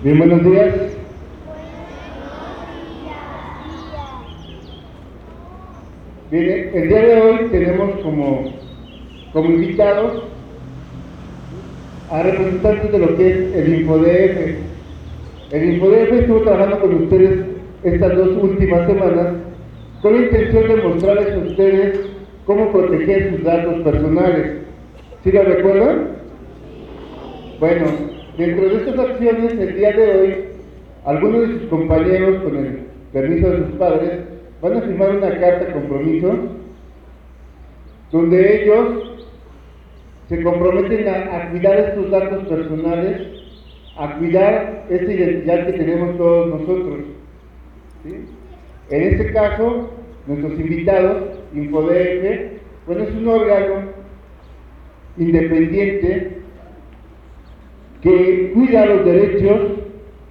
Bien, buenos días. Bien, el día de hoy tenemos como, como invitados a representantes de lo que es el InfoDF. El InfoDF estuvo trabajando con ustedes estas dos últimas semanas con la intención de mostrarles a ustedes cómo proteger sus datos personales. ¿Sí lo recuerdan? Bueno, dentro de estas acciones, el día de hoy, algunos de sus compañeros, con el permiso de sus padres, van a firmar una carta compromiso donde ellos se comprometen a, cuidar estos datos personales, a cuidar esta identidad que tenemos todos nosotros. En este caso, nuestros invitados, InfoDF, bueno, es un órgano independiente que cuida los derechos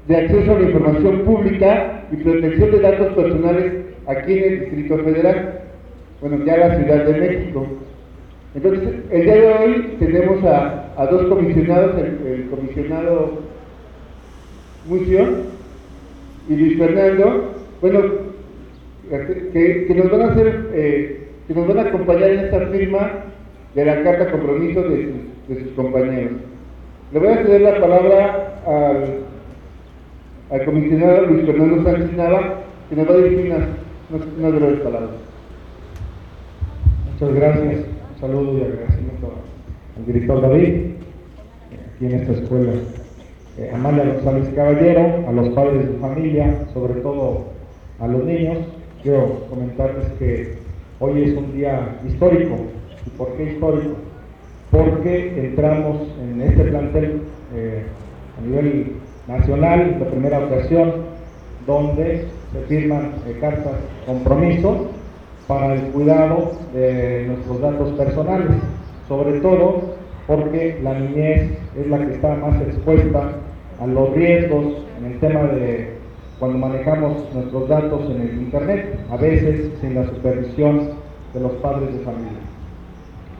de acceso a la información pública y protección de datos personales aquí en el Distrito Federal, bueno, ya la Ciudad de México. Entonces, el día de hoy tenemos a, dos comisionados, el, comisionado Mucio y Luis Fernando, bueno, que, nos van a hacer, eh, que nos van a acompañar en esta firma de la carta compromiso de sus, compañeros. Le voy a ceder la palabra al, comisionado Luis Fernando Sánchez Nava, que nos va a dirigir unas, unas breves palabras. Muchas gracias. Un saludo y agradecimiento al director David, aquí en esta escuela. Eh, Amalia González Caballero, a los padres de familia, sobre todo a los niños. Quiero comentarles que hoy es un día histórico. ¿Y por qué histórico? Porque entramos en este plantel eh, a nivel nacional, la primera ocasión, donde se firman eh, cartas compromiso para el cuidado de nuestros datos personales, sobre todo porque la niñez es la que está más expuesta a los riesgos en el tema de cuando manejamos nuestros datos en el Internet, a veces sin la supervisión de los padres de familia.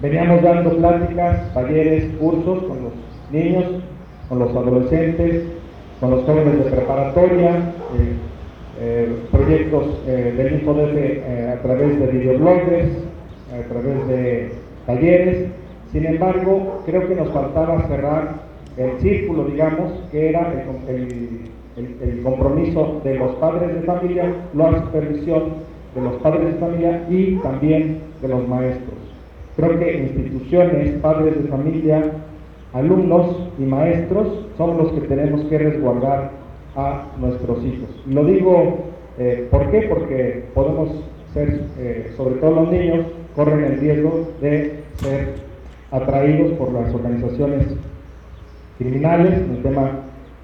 Veníamos dando pláticas, talleres, cursos con los niños, con los adolescentes, con los jóvenes de preparatoria, eh, eh, proyectos eh, del InfoDF eh, a través de videoblogs, a través de talleres. Sin embargo, creo que nos faltaba cerrar el círculo, digamos, que era el, compromiso de los padres de familia, la supervisión de los padres de familia y también de los maestros. Creo que instituciones, padres de familia, alumnos y maestros son los que tenemos que resguardar a nuestros hijos. Lo digo, eh. Porque podemos ser, eh, sobre todo los niños, corren el riesgo de ser atraídos por las organizaciones criminales, el tema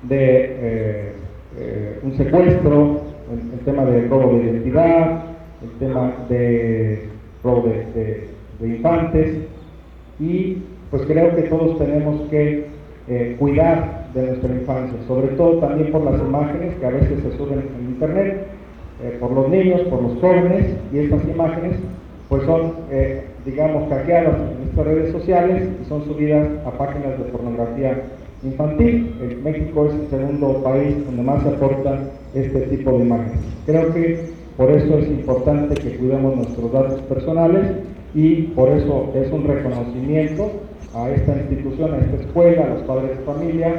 de eh, un secuestro, el, tema de robo de identidad, el tema de robo de infantes y pues creo que todos tenemos que eh, cuidar de nuestra infancia, sobre todo también por las imágenes que a veces se suben en internet, eh, por los niños, por los jóvenes, y estas imágenes pues son, eh, digamos, hackeadas en estas redes sociales y son subidas a páginas de pornografía infantil. México es el segundo país donde más se aportan este tipo de imágenes. Creo que por eso es importante que cuidemos nuestros datos personales y por eso es un reconocimiento a esta institución, a esta escuela, a los padres de familia,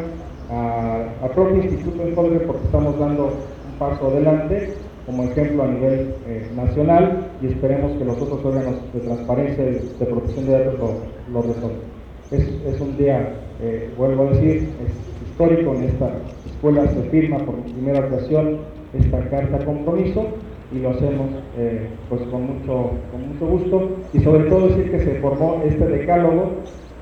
a, propio Instituto de porque estamos dando un paso adelante como ejemplo a nivel eh, nacional y esperemos que los otros órganos de transparencia y de, protección de datos lo, resuelvan. Es, un día, eh, vuelvo a decir, es histórico, en esta escuela se firma por primera ocasión esta carta compromiso y lo hacemos eh, pues con mucho, con mucho gusto y sobre todo decir que se formó este decálogo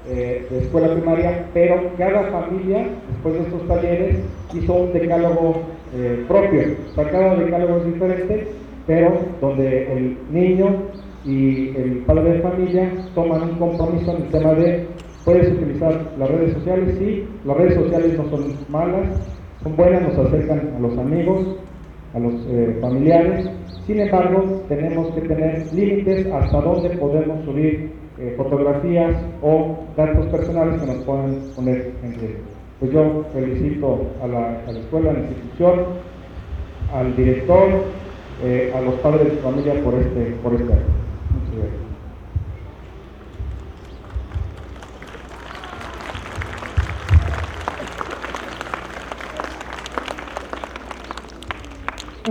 eh, de escuela primaria, pero cada familia, después de estos talleres, hizo un decálogo eh, propio. O cada decálogo es diferente, pero donde el niño y el padre de familia toman un compromiso en el tema de, puedes utilizar las redes sociales, sí, las redes sociales no son malas, son buenas, nos acercan a los amigos, a los eh, familiares, sin embargo, tenemos que tener límites hasta dónde podemos subir eh, fotografías o datos personales que nos puedan poner en riesgo. pues yo felicito a la, a la escuela, a la institución, al director, eh, a los padres de familia por este, por este acto. Muchas gracias.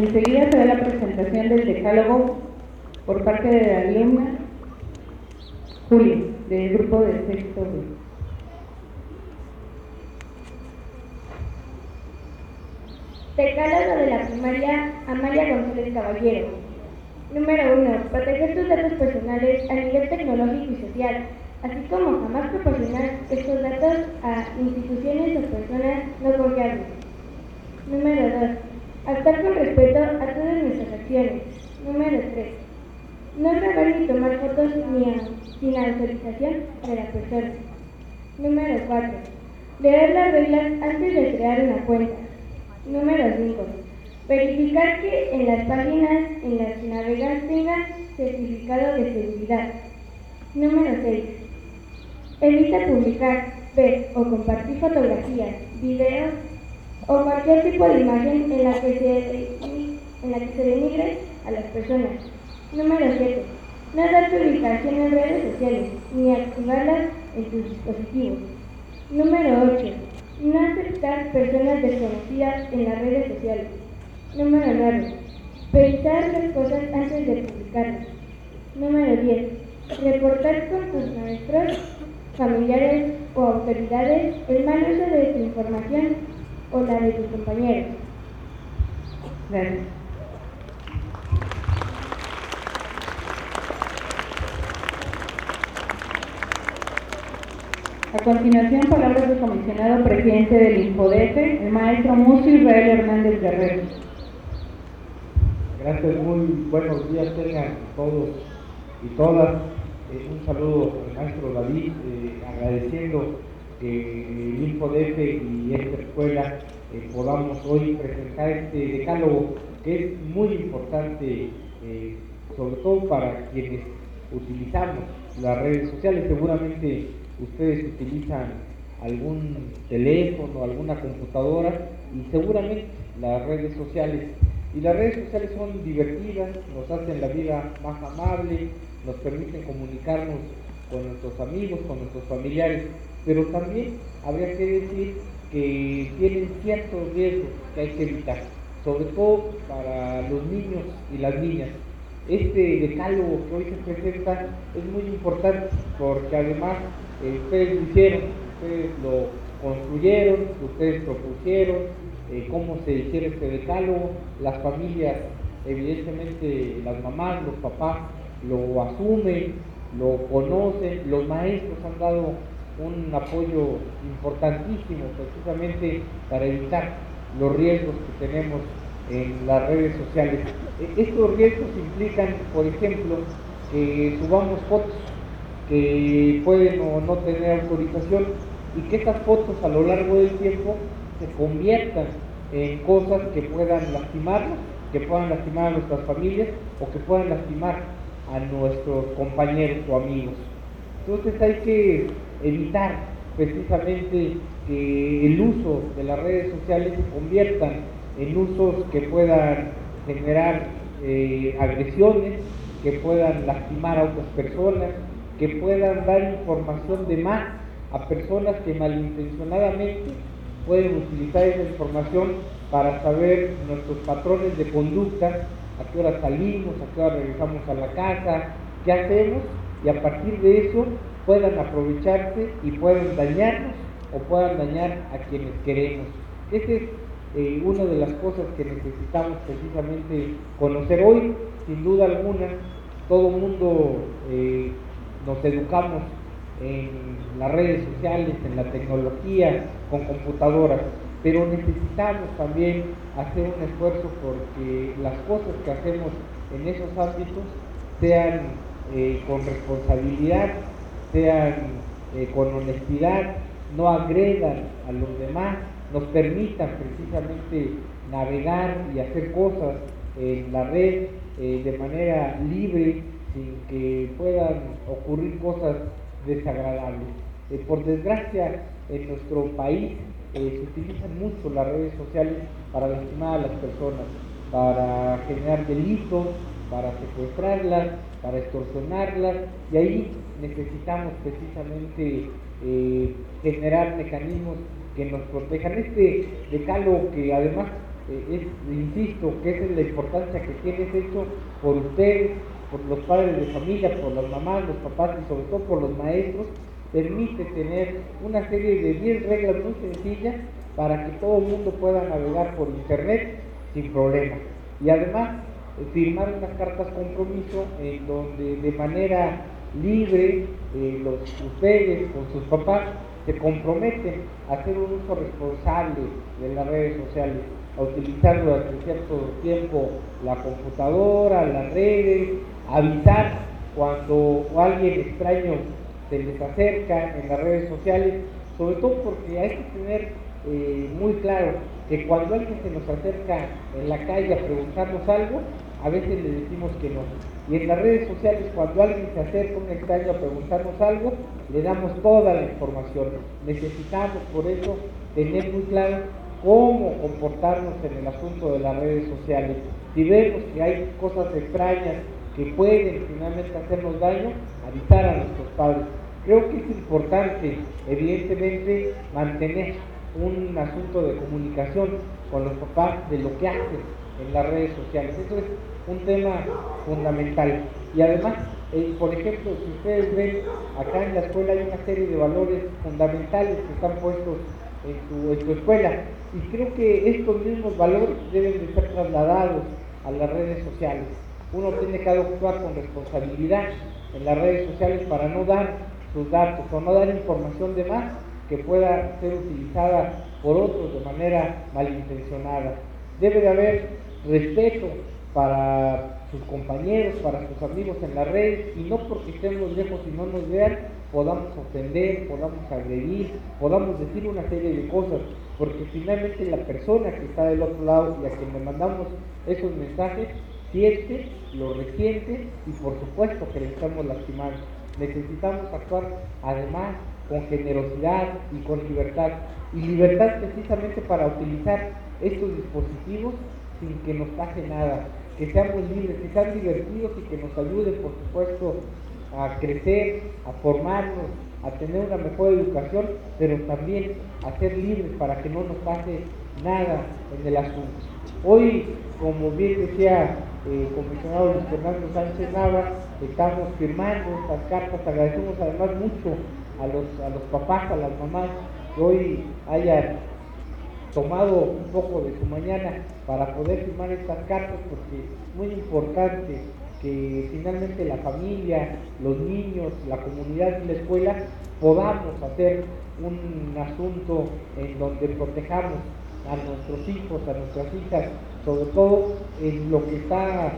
Enseguida se da la presentación del decálogo por parte de la alumna Juli, del grupo de sexto B. Decálogo de la primaria Amalia González Caballero. Número 1. Proteger tus datos personales a nivel tecnológico y social, así como jamás proporcionar estos datos a instituciones o personas no confiables. Número 2. Actuar con respeto a todas nuestras acciones. Número 3. No grabar ni tomar fotos ni a, sin autorización de la persona. Número 4. Leer las reglas antes de crear una cuenta. Número 5. Verificar que en las páginas en las que navegas tengan certificado de seguridad. Número 6. Evita publicar, ver o compartir fotografías, videos o cualquier tipo de imagen en la que se, en la que se denigre a las personas. Número 7. No dar tu ubicación en redes sociales ni activarlas en tus dispositivos. Número 8. No aceptar personas desconocidas en las redes sociales. Número 9. Pensar las cosas antes de publicarlas. Número 10. Reportar con tus maestros, familiares o autoridades el mal uso de tu información o la de tus compañeros. Gracias. A continuación, palabras del comisionado presidente del Infodefe, el maestro Mucio Israel Hernández Guerrero. Gracias, muy buenos días tengan todos y todas. Eh, un saludo al maestro David, eh, agradeciendo que el InfoDF y esta escuela eh, podamos hoy presentar este decálogo que es muy importante, eh, sobre todo para quienes utilizamos las redes sociales. Seguramente ustedes utilizan algún teléfono, alguna computadora y seguramente las redes sociales. Y las redes sociales son divertidas, nos hacen la vida más amable, nos permiten comunicarnos con nuestros amigos, con nuestros familiares, pero también habría que decir que tienen ciertos riesgos que hay que evitar, sobre todo para los niños y las niñas. Este decálogo que hoy se presenta es muy importante porque además eh, ustedes lo hicieron, ustedes lo construyeron, ustedes propusieron eh, cómo se hiciera este decálogo, las familias, evidentemente las mamás, los papás lo asumen, lo conocen, los maestros han dado un apoyo importantísimo precisamente para evitar los riesgos que tenemos en las redes sociales. E, estos riesgos implican, por ejemplo, que subamos fotos que pueden o no tener autorización y que estas fotos a lo largo del tiempo se conviertan en cosas que puedan lastimarnos, que puedan lastimar a nuestras familias o que puedan lastimar a nuestros compañeros o amigos. Entonces hay que evitar precisamente que el uso de las redes sociales se conviertan en usos que puedan generar eh, agresiones, que puedan lastimar a otras personas, que puedan dar información de más a personas que malintencionadamente pueden utilizar esa información para saber nuestros patrones de conducta, a qué hora salimos, a qué hora regresamos a la casa, qué hacemos, y a partir de eso puedan aprovecharse y puedan dañarnos o puedan dañar a quienes queremos. Esa es eh, una de las cosas que necesitamos precisamente conocer hoy, sin duda alguna, todo el mundo eh, nos educamos en las redes sociales, en la tecnología, con computadoras, pero necesitamos también hacer un esfuerzo porque las cosas que hacemos en esos ámbitos sean eh, con responsabilidad, sean eh, con honestidad, no agredan a los demás, nos permitan precisamente navegar y hacer cosas en la red eh, de manera libre sin que puedan ocurrir cosas desagradables. por desgracia, en nuestro país eh, se utilizan mucho las redes sociales para lastimar a las personas, para generar delitos, para secuestrarlas, para extorsionarlas, y ahí necesitamos precisamente eh, generar mecanismos que nos protejan. Este decálogo que además eh, insisto, que es la importancia que tiene es hecho por ustedes, por los padres de familia, por las mamás, los papás y sobre todo por los maestros, permite tener una serie de 10 reglas muy sencillas para que todo el mundo pueda navegar por internet sin problema. Y además eh, firmar unas cartas compromiso en donde de manera libre los, ustedes con sus papás se comprometen a hacer un uso responsable de las redes sociales, a utilizar durante cierto tiempo la computadora, las redes, avisar cuando alguien extraño se les acerca en las redes sociales, sobre todo porque hay que tener eh, muy claro que cuando alguien se nos acerca en la calle a preguntarnos algo, a veces le decimos que no. Y en las redes sociales, cuando alguien se acerca un extraño a preguntarnos algo, le damos toda la información. Necesitamos por eso tener muy claro cómo comportarnos en el asunto de las redes sociales. Si vemos que hay cosas extrañas que pueden finalmente hacernos daño, avisar a nuestros padres. Creo que es importante, evidentemente, mantener un asunto de comunicación con los papás de lo que hacen en las redes sociales. Eso es un tema fundamental. Y además, eh, por ejemplo, si ustedes ven, acá en la escuela hay una serie de valores fundamentales que están puestos en tu, en tu escuela. Y creo que estos mismos valores deben de ser trasladados a las redes sociales. Uno tiene que actuar con responsabilidad en las redes sociales para no dar sus datos o no dar información de más que pueda ser utilizada por otros de manera malintencionada. Debe de haber respeto para sus compañeros, para sus amigos en las redes y no porque estemos lejos y no nos vean podamos ofender, podamos agredir, podamos decir una serie de cosas, porque finalmente la persona que está del otro lado y a quien le mandamos esos mensajes siente, lo resiente y por supuesto que le estamos lastimando. Necesitamos actuar además con generosidad y con libertad. Y libertad precisamente para utilizar estos dispositivos sin que nos pase nada, que seamos libres, que sean divertidos y que nos ayuden, por supuesto, a crecer, a formarnos, a tener una mejor educación, pero también a ser libres para que no nos pase nada en el asunto. Hoy, como bien decía el comisionado Luis Fernando Sánchez Nava, estamos firmando estas cartas, agradecemos además mucho a los, a los papás, a las mamás que hoy hayan tomado un poco de su mañana para poder firmar estas cartas porque es muy importante que finalmente la familia, los niños, la comunidad y la escuela podamos hacer un asunto en donde protejamos a nuestros hijos, a nuestras hijas, sobre todo en lo que está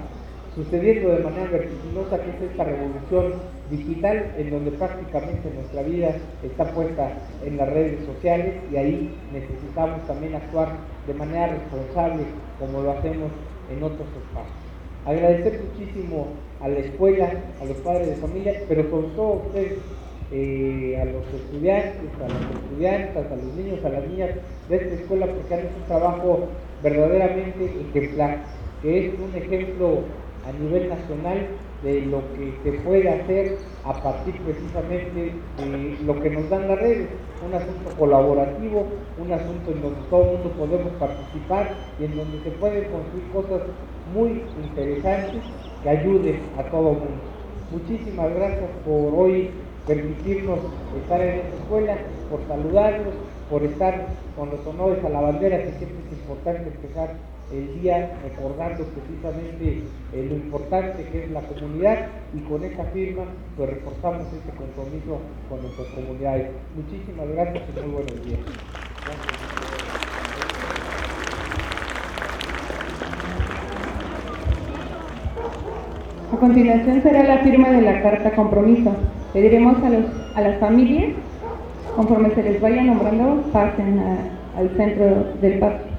sucediendo de manera vertiginosa, que es esta revolución digital, en donde prácticamente nuestra vida está puesta en las redes sociales y ahí necesitamos también actuar de manera responsable como lo hacemos en otros espacios. Agradecer muchísimo a la escuela, a los padres de familia, pero sobre todo a ustedes, eh, a los estudiantes, a las estudiantes, a los niños, a las niñas de esta escuela, porque han hecho un trabajo verdaderamente ejemplar, que es un ejemplo a nivel nacional de lo que se puede hacer a partir precisamente de lo que nos dan las redes, un asunto colaborativo, un asunto en donde todo el mundo podemos participar y en donde se pueden construir cosas muy interesantes que ayuden a todo el mundo. Muchísimas gracias por hoy permitirnos estar en esta escuela, por saludarlos, por estar con los honores a la bandera, que siempre es importante empezar el día recordando precisamente eh, lo importante que es la comunidad y con esta firma pues reforzamos este compromiso con nuestras comunidades. Muchísimas gracias y muy buenos días. A continuación será la firma de la carta compromiso. Pediremos a, los, a las familias, conforme se les vaya nombrando, pasen al centro del parque.